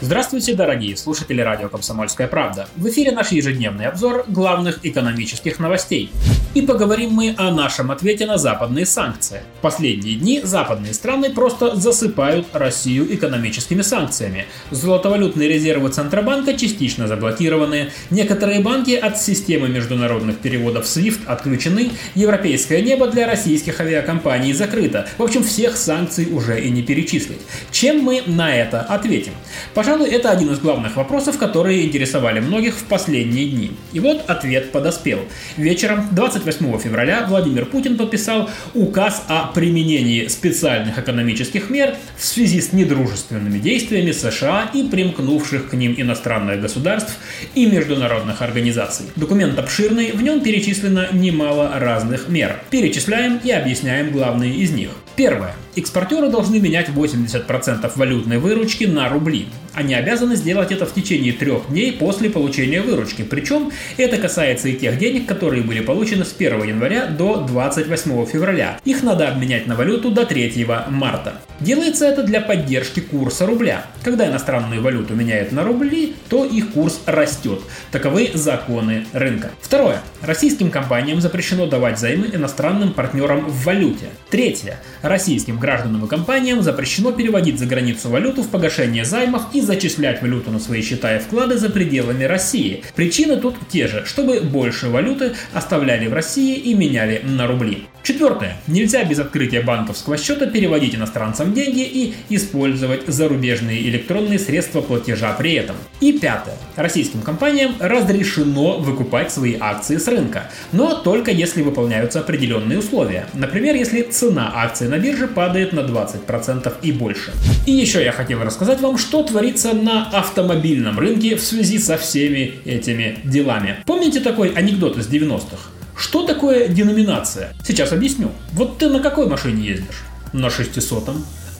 Здравствуйте, дорогие слушатели радио «Комсомольская правда». В эфире наш ежедневный обзор главных экономических новостей. И поговорим мы о нашем ответе на западные санкции. В последние дни западные страны просто засыпают Россию экономическими санкциями. Золотовалютные резервы Центробанка частично заблокированы, некоторые банки от системы международных переводов SWIFT отключены, европейское небо для российских авиакомпаний закрыто. В общем, всех санкций уже и не перечислить. Чем мы на это ответим? Пожалуй, это один из главных вопросов, которые интересовали многих в последние дни. И вот ответ подоспел. Вечером 28 февраля Владимир Путин подписал указ о применении специальных экономических мер в связи с недружественными действиями США и примкнувших к ним иностранных государств и международных организаций. Документ обширный, в нем перечислено немало разных мер. Перечисляем и объясняем главные из них. Первое. Экспортеры должны менять 80% валютной выручки на рубли. Они обязаны сделать это в течение трех дней после получения выручки. Причем это касается и тех денег, которые были получены с 1 января до 28 февраля. Их надо обменять на валюту до 3 марта. Делается это для поддержки курса рубля. Когда иностранную валюту меняют на рубли, то их курс растет. Таковы законы рынка. Второе. Российским компаниям запрещено давать займы иностранным партнерам в валюте. Третье. Российским гражданам и компаниям запрещено переводить за границу валюту в погашение займов и зачислять валюту на свои счета и вклады за пределами России. Причины тут те же, чтобы больше валюты оставляли в России и меняли на рубли. Четвертое. Нельзя без открытия банковского счета переводить иностранцам деньги и использовать зарубежные электронные средства платежа при этом. И пятое. Российским компаниям разрешено выкупать свои акции с рынка, но только если выполняются определенные условия. Например, если цена акции на бирже падает на 20% и больше. И еще я хотел рассказать вам, что творится на автомобильном рынке в связи со всеми этими делами. Помните такой анекдот из 90-х? Что такое деноминация? Сейчас объясню. Вот ты на какой машине ездишь? На 600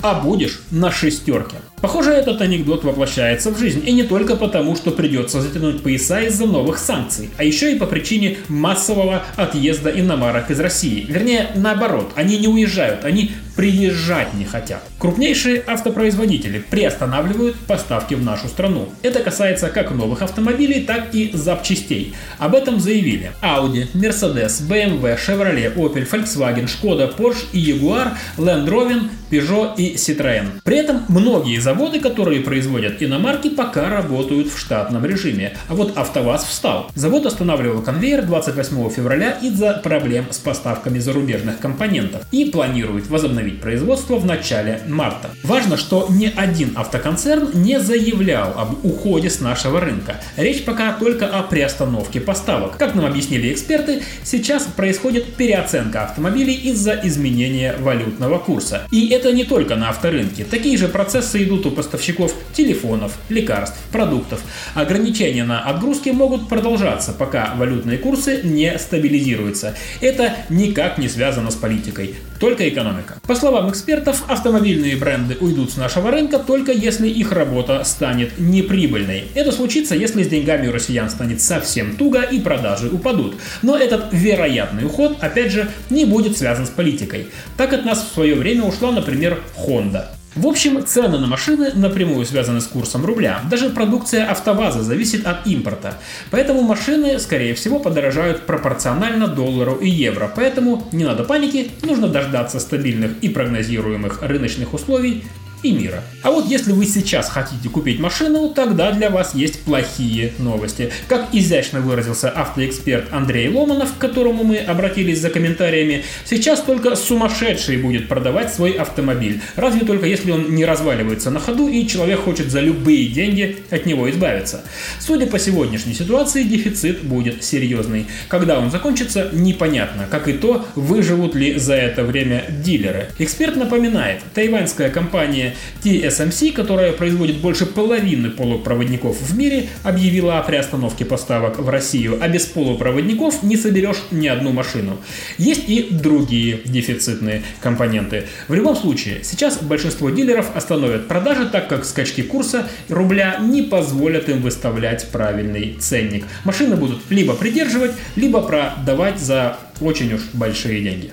а будешь на шестерке. Похоже, этот анекдот воплощается в жизнь, и не только потому, что придется затянуть пояса из-за новых санкций, а еще и по причине массового отъезда иномарок из России. Вернее, наоборот, они не уезжают, они приезжать не хотят. Крупнейшие автопроизводители приостанавливают поставки в нашу страну. Это касается как новых автомобилей, так и запчастей. Об этом заявили Audi, Mercedes, BMW, Chevrolet, Opel, Volkswagen, Skoda, Porsche и Jaguar, Land Rover, Peugeot и Citroën. При этом многие заводы, которые производят иномарки, пока работают в штатном режиме. А вот АвтоВАЗ встал. Завод останавливал конвейер 28 февраля из-за проблем с поставками зарубежных компонентов и планирует возобновить возобновить производство в начале марта. Важно, что ни один автоконцерн не заявлял об уходе с нашего рынка. Речь пока только о приостановке поставок. Как нам объяснили эксперты, сейчас происходит переоценка автомобилей из-за изменения валютного курса. И это не только на авторынке. Такие же процессы идут у поставщиков телефонов, лекарств, продуктов. Ограничения на отгрузки могут продолжаться, пока валютные курсы не стабилизируются. Это никак не связано с политикой, только экономика. По словам экспертов, автомобильные бренды уйдут с нашего рынка только если их работа станет неприбыльной. Это случится, если с деньгами у россиян станет совсем туго и продажи упадут. Но этот вероятный уход, опять же, не будет связан с политикой. Так от нас в свое время ушла, например, Honda. В общем, цены на машины напрямую связаны с курсом рубля. Даже продукция АвтоВАЗа зависит от импорта. Поэтому машины, скорее всего, подорожают пропорционально доллару и евро. Поэтому не надо паники, нужно дождаться стабильных и прогнозируемых рыночных условий и мира. А вот если вы сейчас хотите купить машину, тогда для вас есть плохие новости. Как изящно выразился автоэксперт Андрей Ломанов, к которому мы обратились за комментариями, сейчас только сумасшедший будет продавать свой автомобиль. Разве только если он не разваливается на ходу и человек хочет за любые деньги от него избавиться. Судя по сегодняшней ситуации, дефицит будет серьезный. Когда он закончится, непонятно. Как и то, выживут ли за это время дилеры. Эксперт напоминает, тайваньская компания компания TSMC, которая производит больше половины полупроводников в мире, объявила о приостановке поставок в Россию, а без полупроводников не соберешь ни одну машину. Есть и другие дефицитные компоненты. В любом случае, сейчас большинство дилеров остановят продажи, так как скачки курса рубля не позволят им выставлять правильный ценник. Машины будут либо придерживать, либо продавать за очень уж большие деньги.